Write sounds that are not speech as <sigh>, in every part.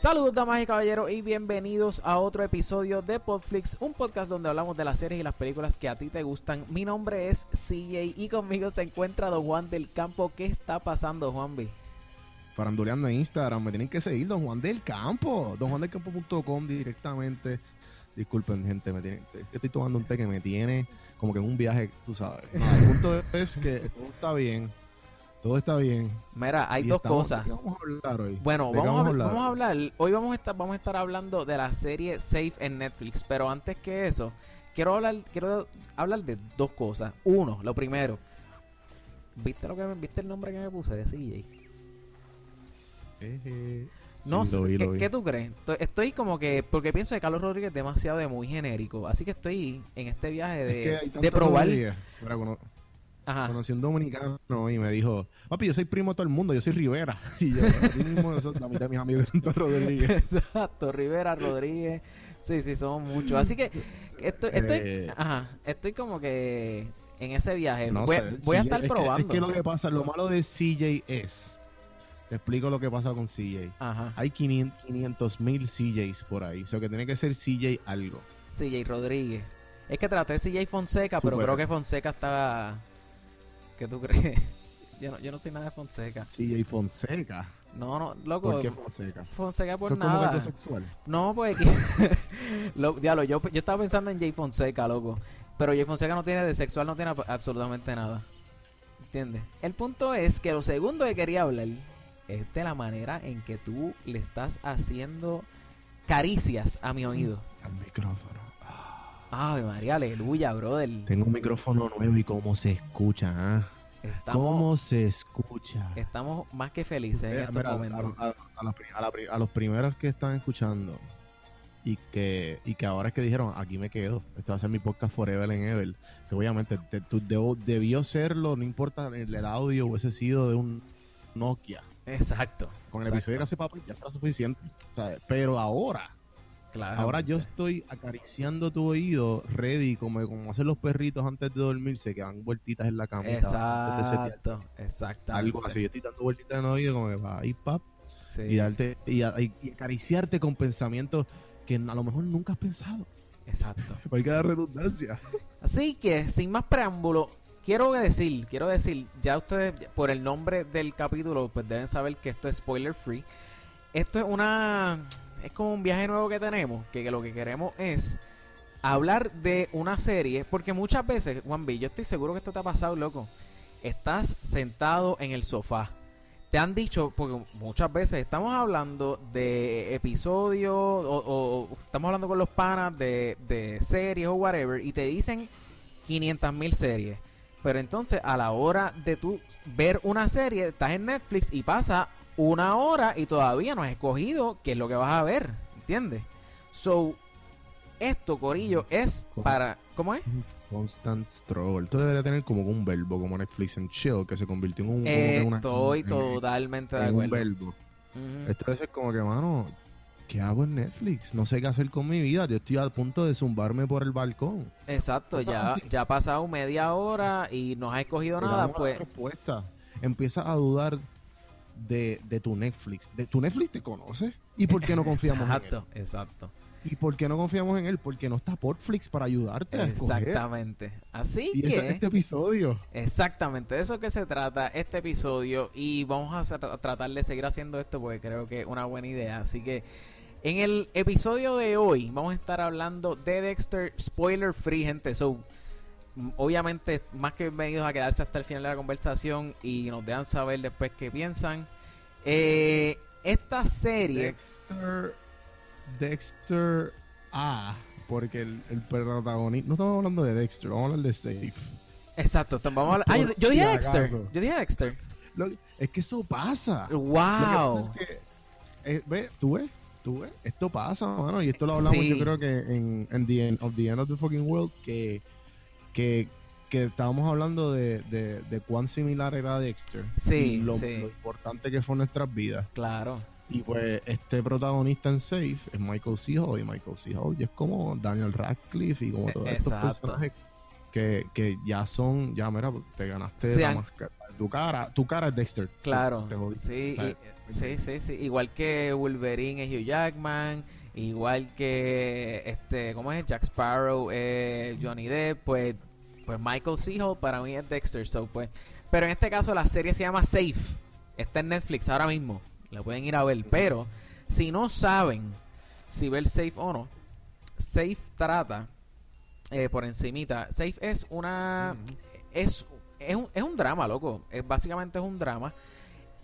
Saludos damas y caballeros y bienvenidos a otro episodio de Podflix, un podcast donde hablamos de las series y las películas que a ti te gustan. Mi nombre es CJ y conmigo se encuentra Don Juan del Campo. ¿Qué está pasando, Juanvi? Faranduleando en Instagram, me tienen que seguir, Don Juan del Campo, donjuandelcampo.com directamente. Disculpen, gente, me tienen, estoy tomando un té que me tiene como que en un viaje, tú sabes. No, el punto es que todo está bien, todo está bien. Mira, hay dos cosas. ¿de qué vamos a hablar hoy? Bueno, ¿De qué vamos a, hablar? vamos a hablar. Hoy vamos a estar, vamos a estar hablando de la serie Safe en Netflix. Pero antes que eso, quiero hablar, quiero hablar de dos cosas. Uno, lo primero. ¿Viste lo que me- viste el nombre que me puse de CJ? Eh, No sí, sé, vi, ¿qué, qué tú crees? Estoy- como que, porque pienso que Carlos Rodríguez es demasiado de muy genérico. Así que estoy en este viaje Es de, que hay de probar. Ajá. conocí un dominicano y me dijo, papi, yo soy primo de todo el mundo, yo soy Rivera. <laughs> Y yo, mismo, la mitad de mis amigos son todos <laughs> Rodríguez. Exacto, Rivera, Rodríguez. Sí, sí, somos muchos. Así que estoy, estoy, Eh. ajá, estoy como que en ese viaje. No voy, sé, voy a estar es que- probando. es que lo que pasa, lo malo de CJ es, te explico lo que pasa con CJ. Ajá. Hay 500 mil CJs por ahí, o sea que tiene que ser CJ algo. CJ Rodríguez. Es que traté de CJ Fonseca, pero creo que Fonseca estaba. ¿Qué tú crees? <laughs> Yo no, yo no soy nada de Fonseca. CJ Fonseca. No, no, loco. ¿Por qué Fonseca? Fonseca por es nada. algo sexual. No, pues <laughs> lo, diablo, yo, yo estaba pensando en Jay Fonseca, loco. Pero Jay Fonseca no tiene de sexual, no tiene absolutamente nada. ¿Entiendes? El punto es que lo segundo que quería hablar es de la manera en que tú le estás haciendo caricias a mi oído. Al micrófono. Ave María, aleluya, brother. Tengo un micrófono nuevo y cómo se escucha, ¿ah? Estamos, ¿Cómo se escucha? estamos más que felices en Mira, estos momentos. a- a la pri- a la pri- a los primeros que están escuchando y que, y que ahora es que dijeron, aquí me quedo, este va a ser mi podcast Forever and Ever, que obviamente te- tú- debo- debió serlo, no importa el, el audio hubiese sido de un Nokia. Exacto. Con el exacto, episodio que hace papá ya será suficiente. ¿sabes? Pero ahora, claramente. ahora yo estoy acariciando tu oído, ready, como, como hacen los perritos antes de dormirse, que dan vueltitas en la setearse. Exacto, exacto. Algo así, yo estoy dando vueltitas en el oído como que va ahí, pap, Sí, y darte y, acariciarte con pensamientos que a lo mejor nunca has pensado. exacto. <laughs> Porque da redundancia. Así que, sin más preámbulo, quiero decir, quiero decir, ya ustedes, por el nombre del capítulo, pues deben saber que esto es spoiler free. Esto es una, es como un viaje nuevo que tenemos, que, lo que queremos es hablar de una serie, porque muchas veces, Juan B, yo estoy seguro que esto te ha pasado, loco. Estás sentado en el sofá. Te han dicho, porque muchas veces estamos hablando de episodios o, o estamos hablando con los panas de, de series o whatever y te dicen 500 mil series. Pero entonces a la hora de tú ver una serie, estás en Netflix y pasa una hora y todavía no has escogido qué es lo que vas a ver. ¿Entiendes? So, esto, Corillo, es para... ¿Cómo es? Constant struggle. Esto debería tener como un verbo, como Netflix and chill, que se convirtió en un, una- Estoy en- totalmente de en un acuerdo. verbo. Ujú. Esto debe ser como que, mano, ¿qué hago en Netflix? No sé qué hacer con mi vida. Yo estoy a punto de zumbarme por el balcón. Exacto, ya, así. ya ha pasado media hora y no has escogido Te nada, pues... respuesta. Empiezas a dudar de, de tu Netflix. De, ¿Tu Netflix te conoce? ¿Y por qué no <laughs> confiamos en él? Exacto, exacto. ¿Y por qué no confiamos en él? Porque no está Portflix para ayudarte a escoger. Exactamente. Así Y que... este episodio. Exactamente, de eso que se trata este episodio y vamos a tratar de seguir haciendo esto porque creo que es una buena idea. Así que en el episodio de hoy vamos a estar hablando de Dexter spoiler free, gente. So, obviamente, más que bienvenidos a quedarse hasta el final de la conversación y nos dejan saber después qué piensan. Eh, esta serie, Dexter. Dexter A. Porque el, el protagonista. No estamos hablando de Dexter, vamos a hablar de Safe. exacto, vamos a hablar. Ah, yo, yo dije Dexter, yo dije Dexter. Lo- es que eso pasa. Que Wow. pasa es que, eh, ve, tú ves, tú ves, esto pasa, mano, y esto lo hablamos Sí. yo creo que en, en the end of the end of the fucking world, que, que, que estábamos hablando de, de, de cuán similar era Dexter. Sí, y lo, sí. lo importante que fue en nuestras vidas. Claro. Y pues este protagonista en Safe es Michael C. Hall, y Michael C. Hall es como Daniel Radcliffe y como E- todos estos exacto. personajes que, que ya son, ya mira, te ganaste la han- máscara. tu cara, tu cara es Dexter. Claro. Te. Sí, y- sí, sí, sí. Igual que Wolverine es Hugh Jackman, igual que este, ¿cómo es? Jack Sparrow es Johnny Depp, pues, pues Michael. Hall para mí es Dexter, so pues. Pero en este caso la serie se llama Safe. Está en Netflix ahora mismo. La pueden ir a ver. Pero si no saben si ver Safe o no, Safe trata eh, por encimita. Safe es una es, es, un, es un drama, loco. Es, básicamente es un drama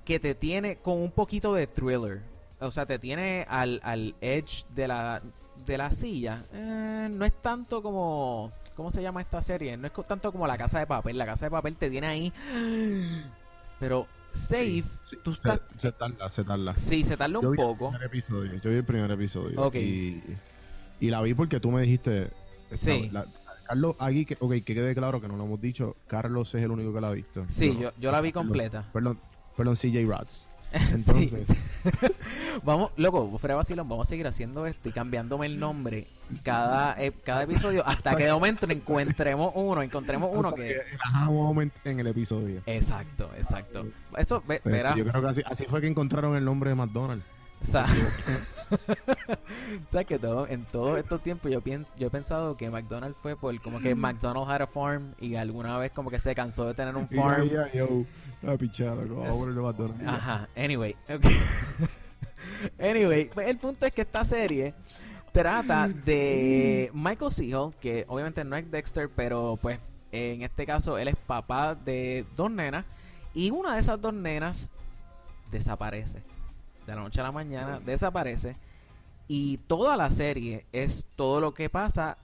que te tiene con un poquito de thriller. O sea, te tiene al, al edge de la, de la silla. Eh, no es tanto como... ¿Cómo se llama esta serie? No es tanto como La Casa de Papel. La Casa de Papel te tiene ahí... <gasps> Pero Safe, Sí, tú estás... Se, se tarda, se tarda. Sí, se tarda Yo un poco. primer episodio, yo vi el primer episodio. Ok. Y, y la vi porque tú me dijiste. Sí. la- Carlos, aquí, que, ok, que quede claro que no lo hemos dicho. Carlos es el único que la ha visto. Sí, no. yo, yo la vi completa. Perdón, perdón, CJ Rats. <laughs> Entonces- sí. <laughs> vamos, loco, fuera de vacilón, vamos a seguir haciendo esto y cambiándome el nombre cada, eh, cada episodio hasta que de momento encontremos uno, encontremos uno que... el aha moment en el episodio. Exacto, exacto. Eso, ve- Sí, verá, Yo creo que así, así fue que encontraron el nombre de McDonald's. O sea, <laughs> <laughs> sabes que todo, en todos estos tiempos yo, pien- yo he pensado que McDonald's fue por como que McDonald's had a farm y alguna vez como que se cansó de tener un farm. yo, ah, pichada, McDonald's. Ajá, anyway. <laughs> ok. anyway, pues el punto es que esta serie trata de Michael C. Hall, que obviamente no es Dexter, pero pues en este caso él es papá de dos nenas y una de esas dos nenas desaparece. De la noche a la mañana desaparece y toda la serie es todo lo que pasa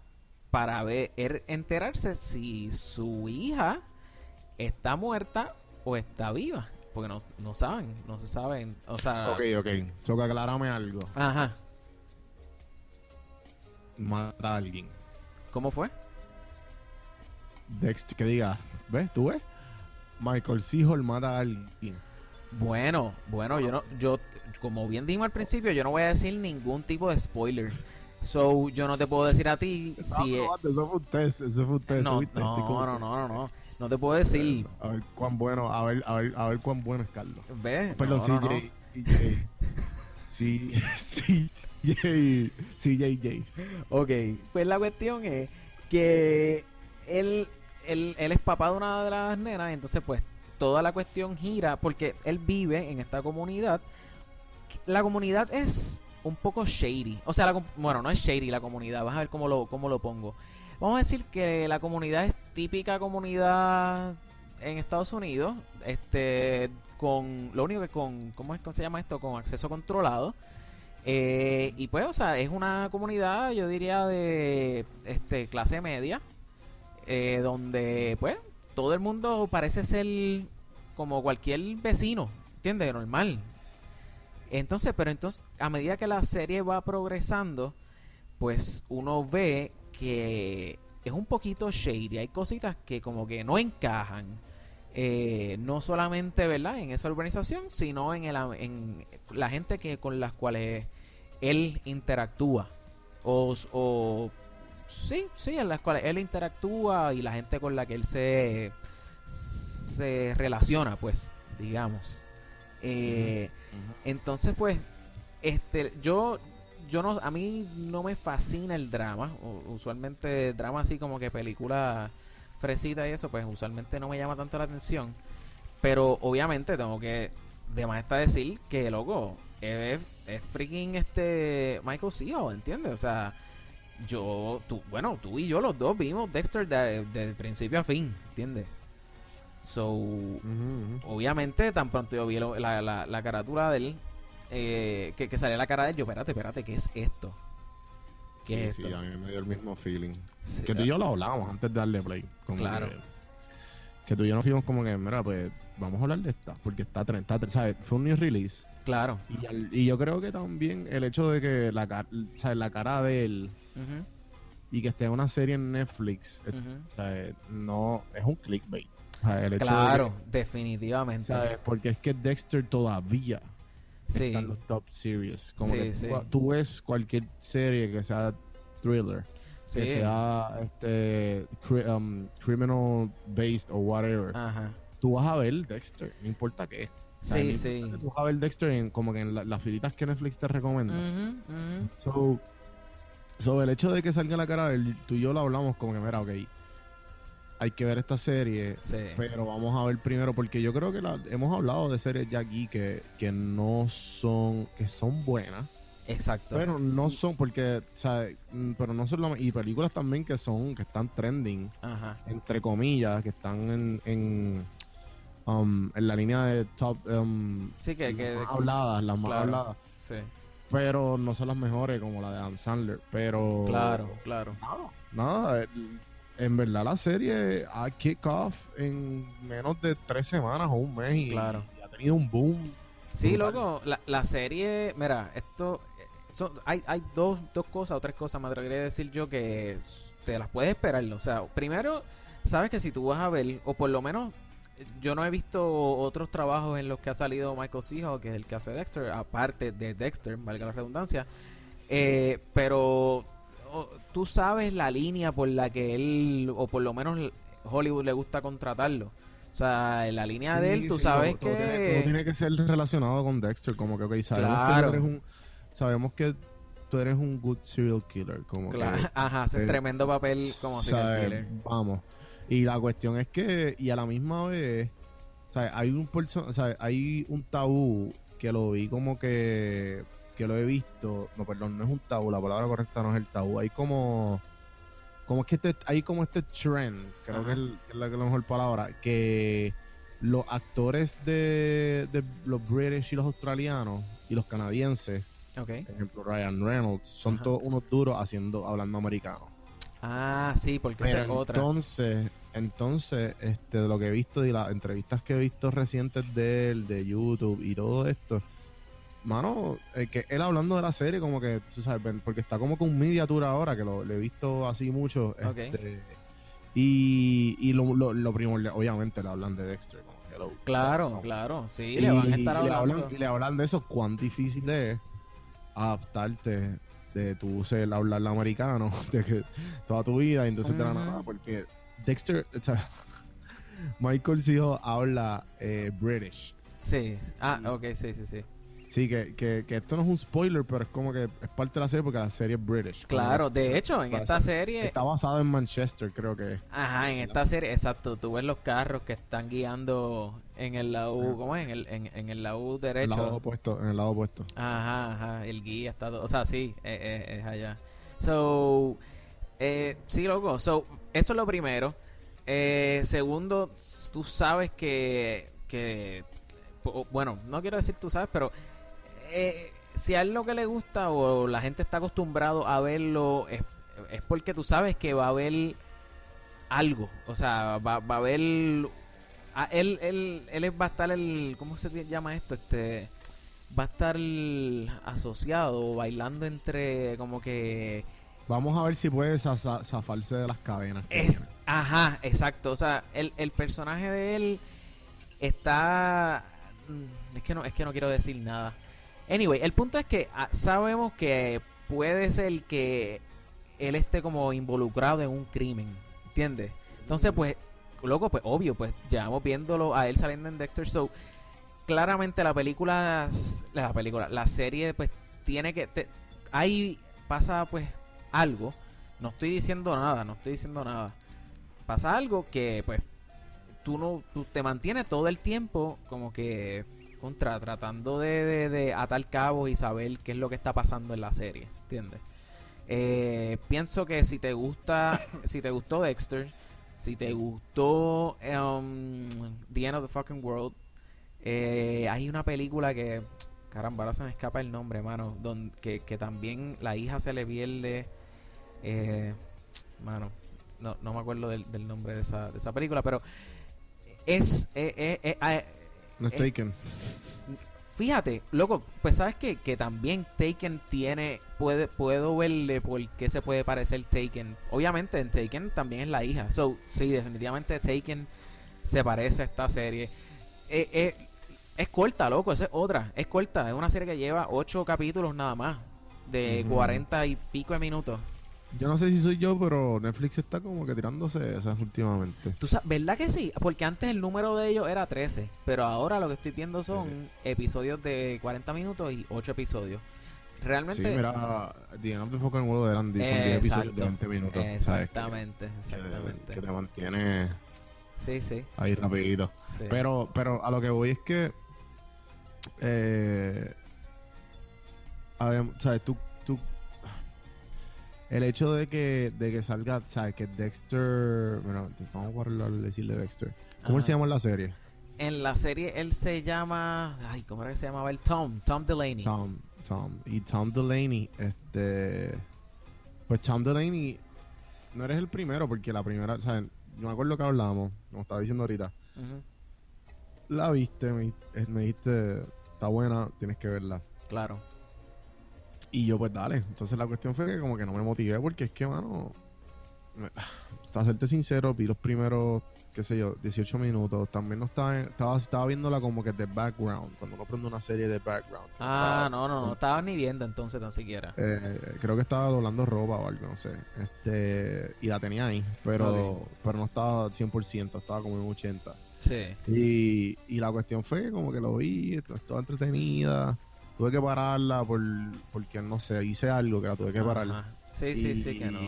para ver er- enterarse si su hija está muerta o está viva. Porque no, no saben, no se saben. O sea, Ok, ok. So que aclarame algo. ajá. Mata a alguien. ¿Cómo fue? Dexter, que diga, ¿ves? ¿Tú ves? Michael. Hall mata a alguien. Bueno, bueno, yo no, yo, como bien dijimos al principio, yo no voy a decir ningún tipo de spoiler. So, yo no te puedo decir a ti si No, es- no, eso fue un test, eso fue un test. no, no, no, no, no, no, te puedo decir. A ver cuán bueno, a ver, a ver, a ver cuán bueno es Carlos. ¿Ves? Perdón. CJ. CJ. Sí, CJ. <laughs> Ok, pues la cuestión es que él, él, él es papá de una de las nenas, entonces pues toda la cuestión gira porque él vive en esta comunidad. La comunidad es un poco shady. O sea, la bueno, no es shady la comunidad, vas a ver cómo lo, cómo lo pongo. Vamos a decir que la comunidad es típica comunidad en Estados Unidos, este, con, lo único que con, ¿cómo es que se llama esto? Con acceso controlado. Eh, y pues, o sea, es una comunidad, yo diría, de este clase media, eh, donde, pues, todo el mundo parece ser como cualquier vecino, ¿entiendes? Normal. Entonces, pero entonces, a medida que la serie va progresando, pues uno ve que es un poquito shady. Hay cositas que como que no encajan. eh, no solamente, ¿verdad? En esa organización, sino en la gente que con las cuales él interactúa. O, o sí, sí, en las cuales él interactúa y la gente con la que él se, se relaciona, pues, digamos. Eh, entonces, pues, este, yo, yo no, a mí no me fascina el drama. Usualmente drama así como que película fresita y eso, pues usualmente no me llama tanto la atención. Pero obviamente tengo que de más está decir que loco es, es freaking este Michael C. Hall, ¿entiendes? O sea, yo, tú, bueno, tú y yo los dos vimos Dexter de, de principio a fin, ¿entiendes? So, obviamente, tan pronto yo vi lo- la, la, la carátula de él, eh, que, que salía la cara de él, yo, espérate, espérate, ¿qué es esto? ¿Qué Sí, es sí, esto? a mí me dio el mismo feeling. Sí, Que tú y yo lo hablábamos antes de darle play. Como Claro. Que, que tú y yo nos fuimos como que, mira, pues vamos a hablar de esta. Porque está, tre- está tre- ¿sabes? Fue un new release. Claro. Y, al- y yo creo que también el hecho de que la, ¿sabes? la cara de él y que esté en una serie en Netflix. ¿sabes? no es un clickbait. O sea, el hecho de Claro, que- definitivamente. ¿sabes? Porque es que Dexter todavía Sí, está en los top series. Como Sí, que sí. tú, tú ves cualquier serie que sea thriller, que sea este cri- um, criminal based o whatever. Ajá. tú vas a ver Dexter, no importa qué. Sí, sí. Tú vas a ver Dexter en, como que en la- las filitas que Netflix te recomienda. Ujú, ujú. So, so, el hecho de que salga la cara de él, tú y yo lo hablamos como que, mira, ok, hay que ver esta serie, Sí. pero vamos a ver primero, porque yo creo que la- hemos hablado de series ya aquí que, que no son, que son buenas, Exacto. pero no son, porque, o sea, mm, pero no son y películas también que son, que están trending, Ajá. entre comillas, que están en, en, um, en la línea de top, um, Sí, que, que más habladas, las más claro. habladas, sí. pero no son las mejores como la de Adam Sandler, pero... Claro, claro. Nada, nada. En verdad la serie ha kick off en menos de tres semanas o un mes y, Claro. y ha tenido un boom. Sí, brutal. loco, la, la serie, mira, esto, eh, son, hay, hay dos, dos cosas o tres cosas, me atrevería a decir yo, que te las puedes esperar. O sea, primero, sabes que si tú vas a ver, o por lo menos, yo no he visto otros trabajos en los que ha salido Michael. Hall, que es el que hace Dexter, aparte de Dexter, valga la redundancia, eh, pero tú sabes la línea por la que él, o por lo menos Hollywood le gusta contratarlo. O sea, en la línea de él, tú sí, sabes todo- todo que... tiene, todo tiene que ser relacionado con Dexter, como que, ok, sabemos que Claro. eres un... Sabemos que tú eres un good serial killer, como Claro, que... <laughs> ajá, hace eh, tremendo papel como serial killer. Vamos. Y la cuestión es que, y a la misma vez, hay un hay un tabú que lo vi como que, que lo he visto, no, perdón, no es un tabú, la palabra correcta no es el tabú, hay como, como es que este, hay como este trend, creo Ajá. que es, el- que es la, mejor palabra, que los actores de, de los British y los australianos y los canadienses, por ejemplo Ryan Reynolds, son Ajá. todos unos duros haciendo, hablando americano. Ah, sí, porque es Pero otra. entonces, entonces, este, de lo que he visto y las entrevistas que he visto recientes de él, de YouTube y todo esto, mano, eh, que él hablando de la serie, como que, tú sabes, porque está como con media tour ahora, que lo, he visto así mucho. Ok. este, y y lo, lo, lo primordial, obviamente le hablan de Dexter. como, hello, Claro, claro, sí, Y, le van a estar y le hablando. hablan, y le hablan de eso, cuán difícil es adaptarte de tu ser hablar americano <laughs> de que toda tu vida y entonces de la Ujú. nada porque Dexter o sea, <laughs> Michael Sijo habla eh, British Sí, ah, ok, sí, sí, sí. Sí que, que, que esto no es un spoiler pero es como que es parte de la serie porque la serie es British Claro, de hecho, en esta serie, está basada en Manchester creo que es. ajá, en esta serie, exacto, tú ves los carros que están guiando en el lado. ¿cómo es? En el, en, en el lado en el derecho. lado opuesto en el lado opuesto Ajá, ajá, el guía está, todo- o sea, sí, eh, eh, es allá. So, eh, sí, loco, so, eso es lo primero. Eh, segundo, tú sabes que, que, bueno, no quiero decir tú sabes, pero eh, si a él lo que le gusta o la gente está acostumbrado a verlo, es, es porque tú sabes que va a haber algo, o sea, va, va a haber... a- él, él, él va a estar el... ¿Cómo se llama esto? Este va a estar asociado bailando entre como que vamos a ver si puede za- za- zafarse de las cadenas es ajá exacto. O sea el, el personaje de él está mm, es que no es que no quiero decir nada anyway el punto es que ah, sabemos que puede ser que él esté como involucrado en un crimen ¿entiendes? entonces pues loco pues obvio pues llevamos viéndolo a él saliendo en Dexter so claramente la película la película la serie pues tiene que te- ahí pasa pues algo. No estoy diciendo nada no estoy diciendo nada. Pasa algo que pues tú no tú te mantienes todo el tiempo como que contra tratando de, de, de atar cabos y saber qué es lo que está pasando en la serie ¿entiendes? Eh, pienso que si te gusta <coughs> si te gustó Dexter si te gustó um, The End of the Fucking World eh, hay una película que caramba ahora se me escapa el nombre mano don- que, que también la hija se le pierde eh, mano no, no me acuerdo del, del nombre de esa, de esa película pero es no es eh, Taken Fíjate, loco, pues sabes que, que también Taken tiene, puede, puedo verle por qué se puede parecer Taken. Obviamente en Taken también es la hija. So, sí, definitivamente Taken se parece a esta serie. Eh, eh, es corta, loco, esa es otra. Es corta, es una serie que lleva ocho capítulos nada más. De Ujú. 40 y pico de minutos. Yo no sé si soy yo, pero Netflix está como que tirándose esas últimamente. ¿Tú sabes, ¿Verdad que sí? Porque antes el número de ellos era 13, pero ahora lo que estoy viendo son episodios de 40 minutos y 8 episodios. Realmente... Sí, mira, The End of the Fucking World eran son 10 episodios de 20 minutos. Exactamente, ¿sabes? exactamente. Que, te mantiene sí, sí. ahí rapidito. Sí. Pero, pero a lo que voy es que... Eh, ¿Sabes? Tú, tú el hecho de que, de que salga, ¿sabes? Que Dexter. Bueno, vamos a decirle Dexter. ¿Cómo se llama en la serie? En la serie él se llama. Ay, ¿cómo era que se llamaba el Tom? Tom Delaney. Tom, Tom. Y Tom Delaney, este. Pues Tom Delaney. No eres el primero, porque la primera. ¿sabes? No me acuerdo que hablábamos, como estaba diciendo ahorita. La viste, me, me dijiste. Está buena, tienes que verla. Claro. Y yo, pues dale. Entonces la cuestión fue que como que no me motivé porque es que, mano, <sighs> para serte sincero, vi los primeros, qué sé yo, 18 minutos. También no estaba, estaba, estaba viéndola como que de background, cuando no prendo una serie de background. Ah, no, no, no, estaba ni viendo entonces tan siquiera. Eh, creo que estaba doblando ropa o algo, no sé. Este, y la tenía ahí, pero, pero no estaba 100%, estaba como en 80. Sí. Y, y la cuestión fue que como que lo vi, estaba entretenida tuve que pararla por, porque no sé, hice algo que la tuve que parar. Sí, sí, sí, que no.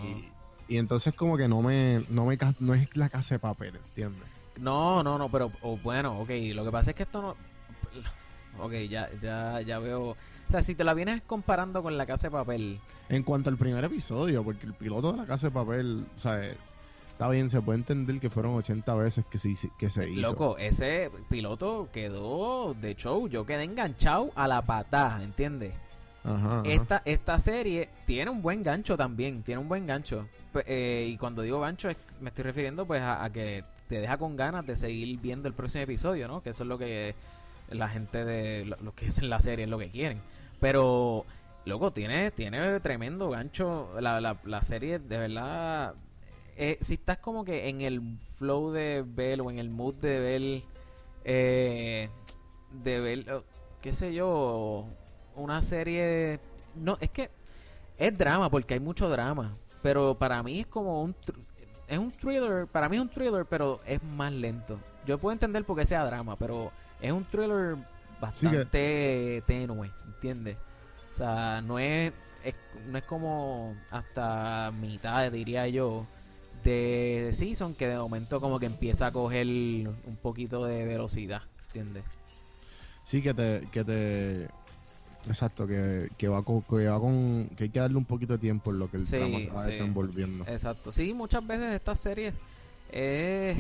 Y entonces como que no me, no me, no es la casa de papel, ¿entiendes? No, no, no, pero bueno, ok, lo que pasa es que esto no, ok, ya, ya, ya veo, o sea, si te la vienes comparando con la casa de papel. En cuanto al primer episodio, porque el piloto de la casa de papel, o sea, Está bien, se puede entender que fueron 80 veces que se, que se hizo. Loco, ese piloto quedó de show. Yo quedé enganchado a la patada, ¿entiendes? Ajá, esta, esta serie tiene un buen gancho también, tiene un buen gancho. Eh, y cuando digo gancho, me estoy refiriendo pues a, que te deja con ganas de seguir viendo el próximo episodio, ¿no? Que eso es lo que la gente de lo, que es en la serie es lo que quieren. Pero, loco, tiene, tiene tremendo gancho. La, la, la serie, de verdad, eh, si estás como que en el flow de ver o en el mood de ver, eh, de ver, oh, qué sé yo, una serie... No, es que es drama porque hay mucho drama, pero para mí es como un... Es un thriller, para mí es un thriller, pero es más lento. Yo puedo entender por qué sea drama, pero es un thriller bastante tenue, ¿entiendes? O sea, no es, es, no es como hasta mitad, diría yo, de Season que de momento como que empieza a coger un poquito de velocidad, ¿entiendes? Sí, que te, que te exacto, que, que va con, que va con, que hay que darle un poquito de tiempo en lo que el drama está desenvolviendo. Exacto, sí, muchas veces estas series es,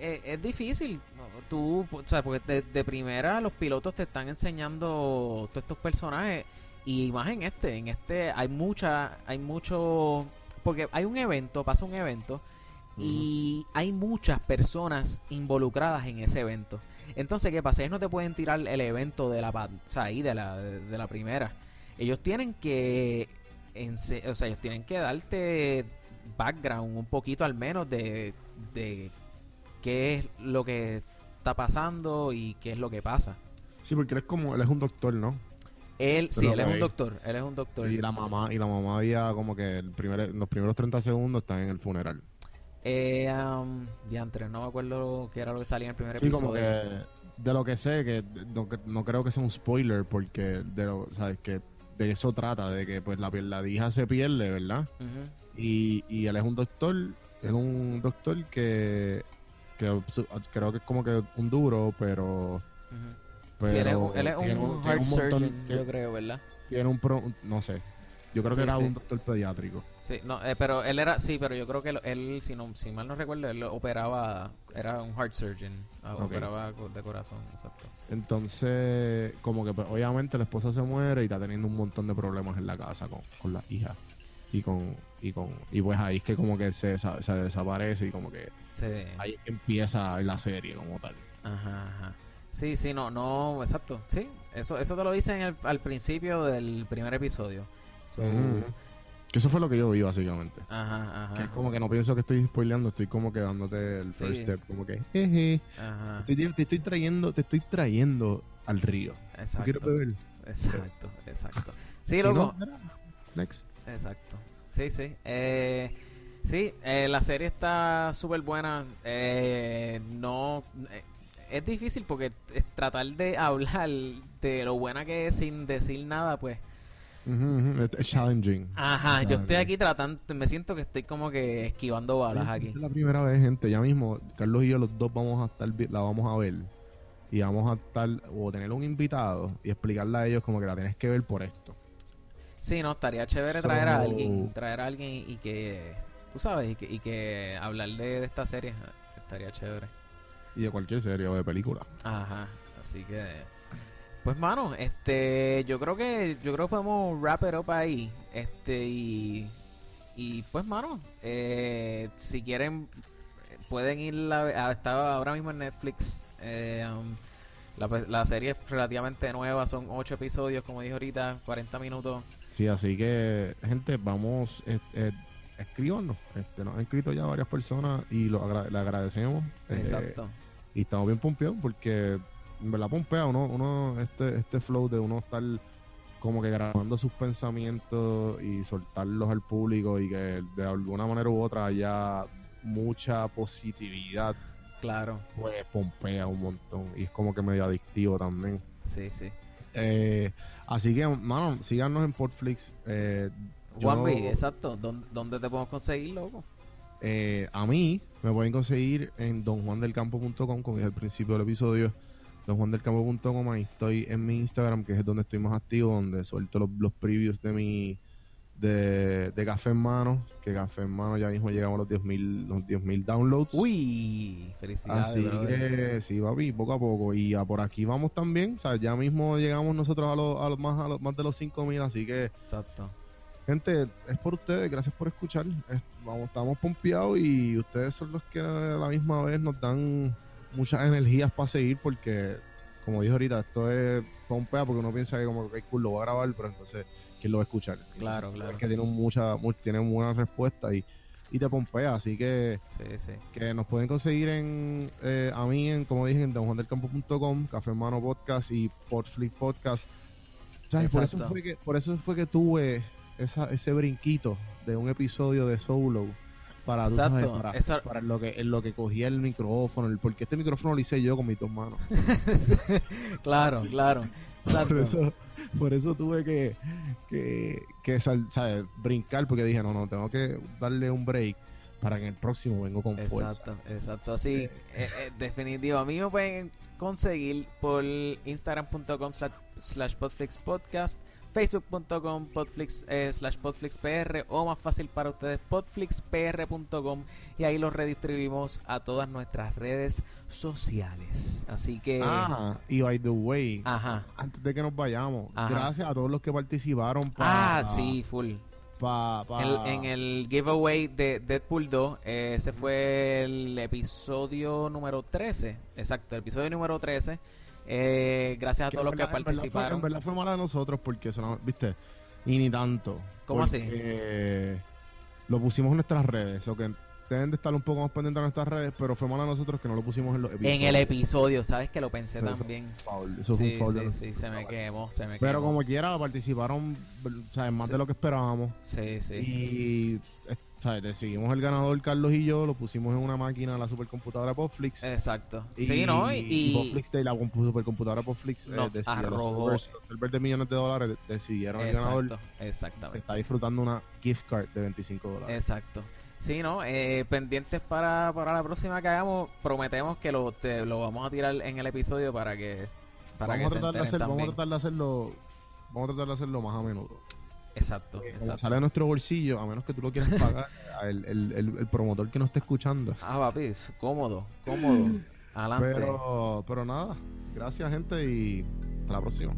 es, difícil, tú, o sea, porque de, de primera los pilotos te están enseñando todos estos personajes y más en este, en este hay mucha, hay mucho porque hay un evento, pasa un evento y hay muchas personas involucradas en ese evento. Entonces, ¿qué pasa? Ellos no te pueden tirar el evento de la, o sea, ahí de la, de, la primera. Ellos tienen que, o sea, ellos tienen que darte background un poquito al menos de, de qué es lo que está pasando y qué es lo que pasa. Sí, porque él es como, él es un doctor, ¿no? Él, sí, él es un doctor, él es un doctor. Y la mamá, y la mamá había como que el primer, los primeros 30 segundos están en el funeral. Eh, um, diantre, no me acuerdo qué era lo que salía en el primer sí, episodio. como que de lo que sé, que no, creo que sea un spoiler, porque de lo, sabes que de eso trata, de que pues la, la hija se pierde, ¿verdad? y, y él es un doctor, es un doctor que, que creo que es como que un duro, pero sí, él es, un, heart surgeon, yo creo, ¿verdad? Tiene un pro, no sé. Yo creo que era un doctor pediátrico. Sí, no, eh, pero él era, sí, pero yo creo que él, si, no, si mal no recuerdo, él operaba, era un heart surgeon, ah, operaba de corazón, exacto. Entonces, como que pues, obviamente la esposa se muere y está teniendo un montón de problemas en la casa con, con la hija y con y con y pues ahí es que como que se, se desaparece y como que ahí empieza la serie como tal. Ajá, ajá. Sí, sí, no, no, exacto. Sí, eso, eso te lo dicen al principio del primer episodio. Que eso fue lo que yo vi básicamente. Ajá, ajá. Que es como que no pienso que estoy spoileando, estoy como que dándote el first step, como que, jeje. Ajá. te estoy trayendo, te estoy trayendo al río. Exacto. Quiero beber. Exacto, exacto. Sí, loco. Next. Exacto. sí, sí. Eh, sí, eh, la serie está súper buena. Eh, no... es difícil porque es tratar de <laughs> hablar de lo buena que es sin decir nada, pues... Es, es challenging. Ajá, yo estoy aquí tratando, me siento que estoy como que esquivando balas aquí. Es la primera vez, gente. Ya mismo, Carlos y yo, los dos vamos a estar, la vamos a ver. Y vamos a estar, o tener un invitado y explicarle a ellos como que la tienes que ver por esto. Sí, no, estaría chévere traer a alguien, traer a alguien y que, tú sabes, y que, y que hablar de, de esta serie, estaría chévere. Y de cualquier serie o de película. Ajá, así que, pues mano, este, yo creo que, yo creo que podemos wrap it up ahí, este, y, y pues mano, eh, si quieren, pueden ir, la, a- está ahora mismo en Netflix, eh, um, la, la serie es relativamente nueva, son ocho episodios, como dije ahorita, 40 minutos. Sí, así que, gente, vamos, eh, eh, escríbanos. Este, nos han escrito ya varias personas y lo agra- le agradecemos. Eh, Exacto. Y estamos bien pompeados porque, en verdad, pompea uno, uno este, este flow de uno estar como que grabando sus pensamientos y soltarlos al público y que de alguna manera u otra haya mucha positividad, Claro, pues pompea un montón. Y es como que medio adictivo también. sí, sí. Eh, así que, mano, síganos en Portflix. Eh, Juanvi, exacto. ¿Dónde, dónde te podemos conseguir, loco? Eh, a mí me pueden conseguir en donjuandelcampo.com, como dije al principio del episodio, donjuandelcampo.com, ahí estoy en mi Instagram, que es donde estoy más activo, donde suelto los, los previews de mi de, de Café en Mano, que Café en Mano ya mismo llegamos a los 10.000 los 10.000 downloads. Uy, felicidades. Así brother. que sí, papi, poco a poco. Y a por aquí vamos también. O sea, ya mismo llegamos nosotros a los, a los más, a los más de los 5000. Así que Exacto. Gente, es por ustedes, gracias por escuchar. Vamos, estamos pompeados y ustedes son los que a la misma vez nos dan muchas energías para seguir porque, como dije ahorita, esto es pompea porque uno piensa que como que cool, lo va a grabar, pero entonces, ¿quién lo va a escuchar? Claro, Entonces, claro. Es que tiene mucha, mu- tiene buena respuesta y, y te pompea, así que Sí, sí. que nos pueden conseguir en eh, a mí en como dije en donjuandelcampo.com Café Mano Podcast y Portflix Podcast ¿Sabes? por eso fue que por eso fue que tuve esa, ese brinquito de un episodio de Solo para, tú sabes, Exacto. para, lo que en lo que cogía el micrófono el- porque este micrófono lo hice yo con mis dos manos <laughs> claro, claro. por eso por eso tuve que que, que sal- ¿sabes? brincar porque dije no no tengo que darle un break para que en el próximo vengo con fuerza Exacto, exacto. Así, eh, eh, definitivo. A mí me pueden conseguir por instagram.com slash podflixpodcast, facebook.com podflix eh, slash podflixpr o más fácil para ustedes podflixpr.com y ahí los redistribuimos a todas nuestras redes sociales. Así que... Ah, y by the way, Ajá. antes de que nos vayamos, Ajá. gracias a todos los que participaron para Ah, sí, full. pa- pa- El- en el giveaway de Deadpool 2, eh, ese fue el episodio número 13. Exacto, el episodio número 13. Eh, gracias a todos los que verdad- en verdad fue- participaron. En verdad fue mala de nosotros porque sonaba, viste, y ni tanto. ¿Cómo así? Porque Lo pusimos en nuestras redes, o que deben de estar un poco más pendientes de nuestras redes, pero fue mala de nosotros que no lo pusimos en los episodios. En el episodio, ¿sabes que lo pensé Eso- también? Eso fue Sí, un sí, sí, se me quemó, se me Pero quemó. como quiera, participaron o sea, más Sí. de lo que esperábamos. Sí, sí. Y eh, sea, decidimos el ganador, Carlos y yo, lo pusimos en una máquina, la supercomputadora Popflix. Exacto. Y, sí, ¿no? Y, Popflix de la compu- supercomputadora Popflix eh, Nos decidió, los arrojó. servers, los servers de millones de dólares de- decidieron el ganador. exactamente. Está disfrutando una gift card de 25 dólares. Exacto. Sí, ¿no? Eh, pendientes para, para la próxima que hagamos, prometemos que lo, te- lo vamos a tirar en el episodio para que para vamos, que a se de hacer- vamos a tratar de hacerlo vamos a tratar de hacerlo más a menudo. Exacto, exacto. sale de nuestro bolsillo, a menos que tú lo quieras pagar, <laughs> el, el, el, el promotor que nos esté escuchando. Ah, papi, es cómodo, cómodo. Adelante. Pero, pero nada, gracias gente y hasta la próxima.